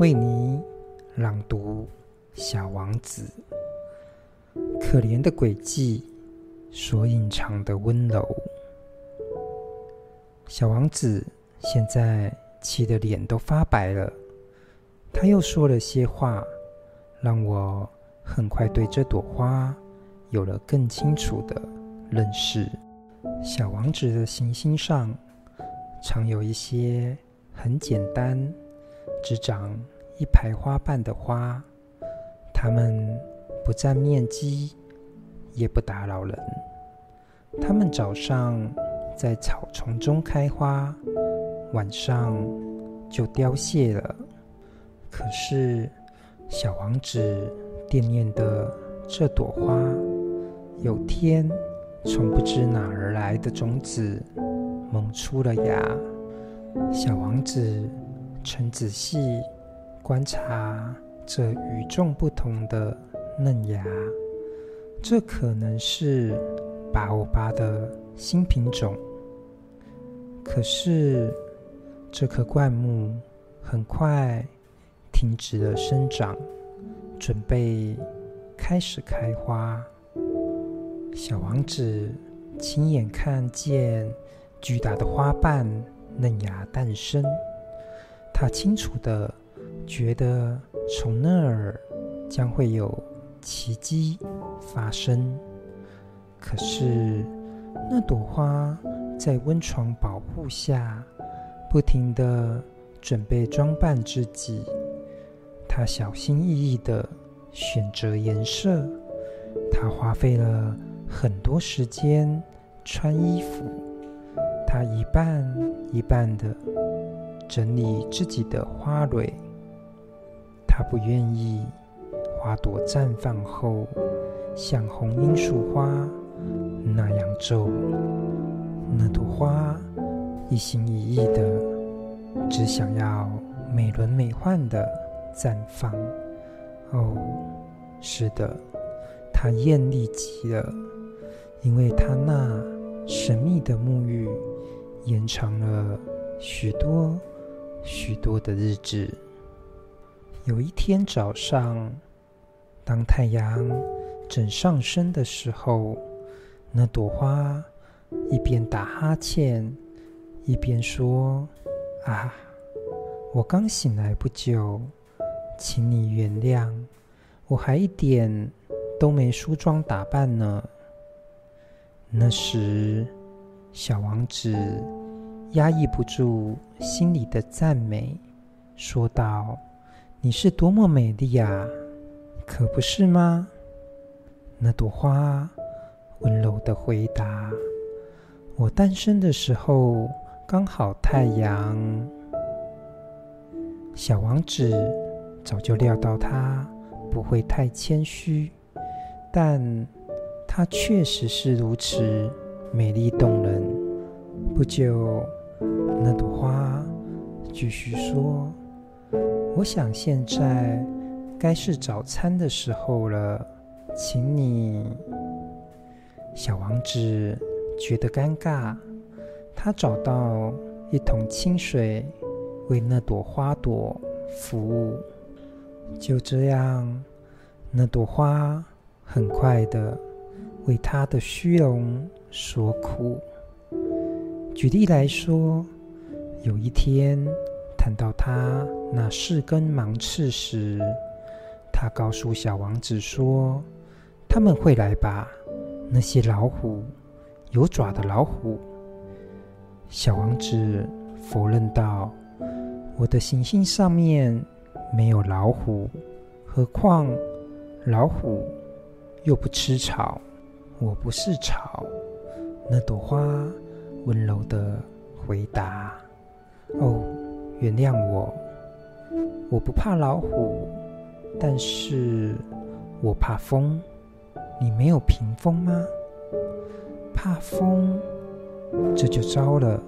为你朗读《小王子》。可怜的诡计所隐藏的温柔。小王子现在气得脸都发白了。他又说了些话，让我很快对这朵花有了更清楚的认识。小王子的行星上常有一些很简单、只长一排花瓣的花，它们不占面积，也不打扰人。它们早上在草丛中开花，晚上就凋谢了。可是，小王子惦念的这朵花，有天从不知哪儿来的种子萌出了芽。小王子曾仔细观察这与众不同的嫩芽，这可能是巴欧巴的新品种。可是，这棵灌木很快。停止了生长，准备开始开花。小王子亲眼看见巨大的花瓣嫩芽诞生，他清楚地觉得从那儿将会有奇迹发生。可是，那朵花在温床保护下，不停地准备装扮自己。他小心翼翼地选择颜色，他花费了很多时间穿衣服，他一瓣一瓣的整理自己的花蕊。他不愿意花朵绽放后像红罂粟花那样皱。那朵花一心一意的只想要美轮美奂的。绽放。哦，是的，它艳丽极了，因为它那神秘的沐浴延长了许多许多的日子。有一天早上，当太阳正上升的时候，那朵花一边打哈欠，一边说：“啊，我刚醒来不久。”请你原谅，我还一点都没梳妆打扮呢。那时，小王子压抑不住心里的赞美，说道：“你是多么美丽呀，可不是吗？”那朵花温柔地回答：“我诞生的时候刚好太阳。”小王子。早就料到他不会太谦虚，但他确实是如此美丽动人。不久，那朵花继续说：“我想现在该是早餐的时候了，请你。”小王子觉得尴尬，他找到一桶清水，为那朵花朵服务。就这样，那朵花很快的为他的虚荣所苦。举例来说，有一天谈到他那四根芒刺时，他告诉小王子说：“他们会来吧？那些老虎，有爪的老虎。”小王子否认道：“我的行星上面。”没有老虎，何况老虎又不吃草。我不是草。那朵花温柔地回答：“哦，原谅我，我不怕老虎，但是我怕风。你没有屏风吗？怕风，这就糟了。”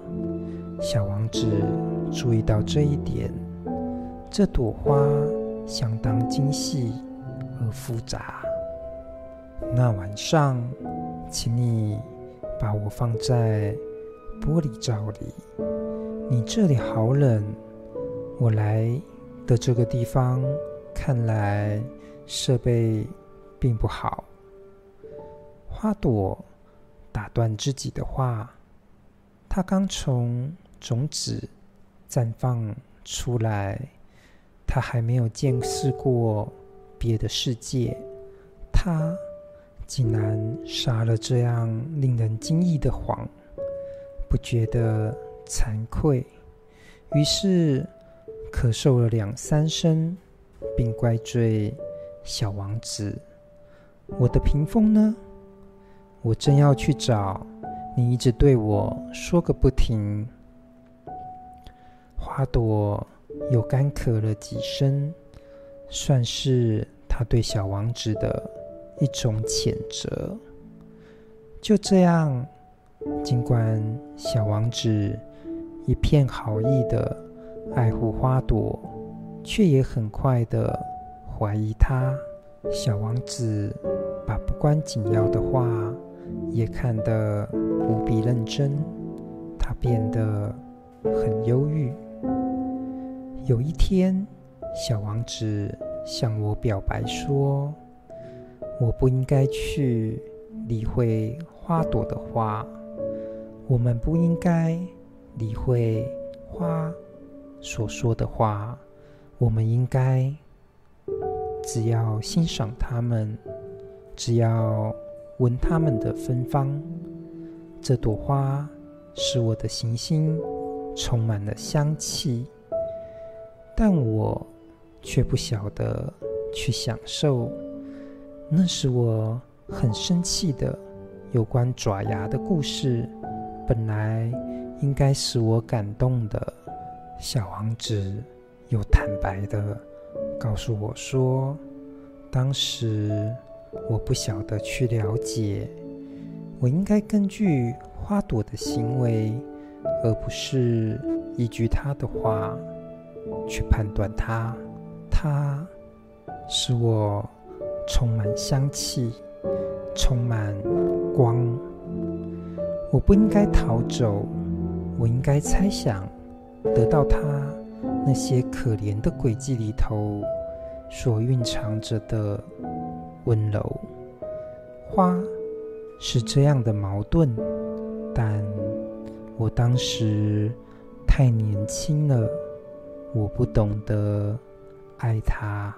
小王子注意到这一点。这朵花相当精细而复杂。那晚上，请你把我放在玻璃罩里。你这里好冷，我来的这个地方看来设备并不好。花朵打断自己的话，它刚从种子绽放出来，它还没有见识过别的世界，它竟然撒了这样令人惊异的谎，不觉得惭愧，于是咳嗽了两三声，并怪罪小王子：“我的屏风呢？我正要去找，你一直对我说个不停。”花朵又干咳了几声，算是他对小王子的一种谴责。就这样，尽管小王子一片好意的爱护花朵，却也很快的怀疑他。小王子把不关紧要的话也看得无比认真，他变得很忧郁。有一天，小王子向我表白说：“我不应该去理会花朵的话，我们不应该理会花所说的话，我们应该只要欣赏它们，只要闻它们的芬芳。这朵花使我的行星充满了香气。”但我却不晓得去享受，那是我很生气的有关爪牙的故事。本来应该使我感动的，小王子又坦白的告诉我说，当时我不晓得去了解，我应该根据花朵的行为，而不是依据他的话。去判断它，它使我充满香气，充满光。我不应该逃走，我应该猜想，得到他那些可怜的轨迹里头所蕴藏着的温柔。花是这样的矛盾，但我当时太年轻了。我不懂得爱他。